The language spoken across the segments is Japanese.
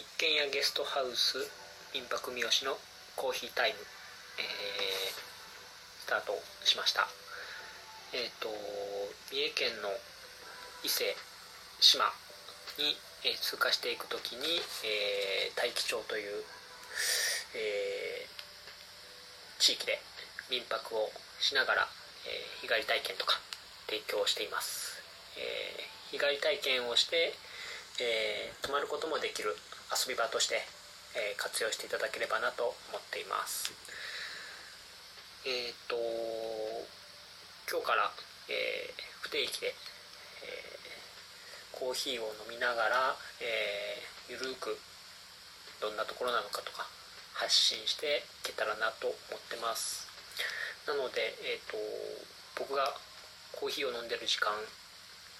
一軒家ゲストハウス民泊三好のコーヒータイム、えー、スタートしました。えっ、ー、と三重県の伊勢志摩に、えー、通過していく時に、えー、大樹町という、えー、地域で民泊をしながら、えー、日帰り体験とか提供しています、えー、日帰り体験をして、えー、泊まることもできる遊び場として、えー、活用していただければなと思っています。えっ、と今日から、え不定期で、えコーヒーを飲みながら、えゆるくどんなところなのかとか発信していけたらなと思ってます。なので、えーと僕がコーヒーを飲んでる時間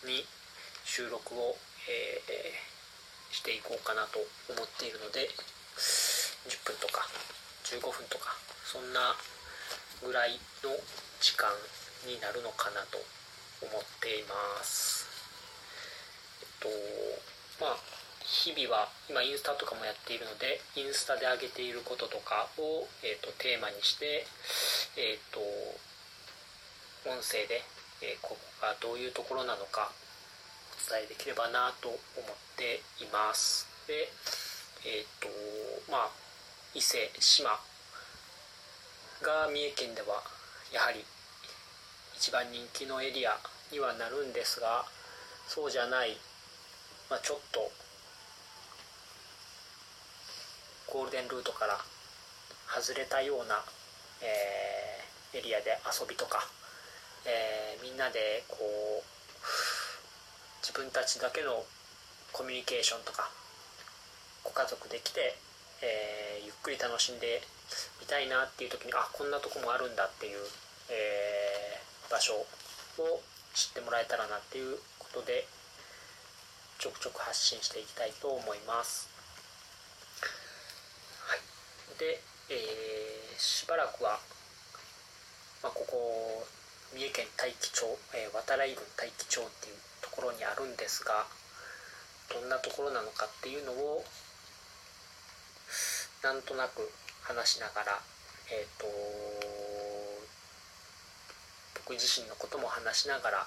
に収録を、えー、いこうかなと思っているので10分とか15分とかそんなぐらいの時間になるのかなと思っています。えっとまあ日々は今インスタとかもやっているのでインスタで上げていることとかを、えーと、テーマにして、えーと音声でえここがどういうところなのか伝えできればなと思っています。でえっ、ー、とまあ伊勢志摩が三重県ではやはり一番人気のエリアにはなるんですがそうじゃない、まあ、ちょっとゴールデンルートから外れたような、えー、エリアで遊びとかえー、みんなでこう分たちだけのコミュニケーションとかご家族で来て、えー、ゆっくり楽しんでみたいなっていう時にあこんなとこもあるんだっていう、えー、場所を知ってもらえたらなっていうことでちょくちょく発信していきたいと思います。はい、で、えー、しばらくは、まあ、ここ三重県大樹町、えー、渡来郡大樹町っていうころにあるんですがどんなところなのかっていうのをなんとなく話しながらえっ、ー、と僕自身のことも話しながら、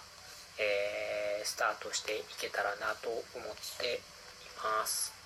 えー、スタートしていけたらなと思っています。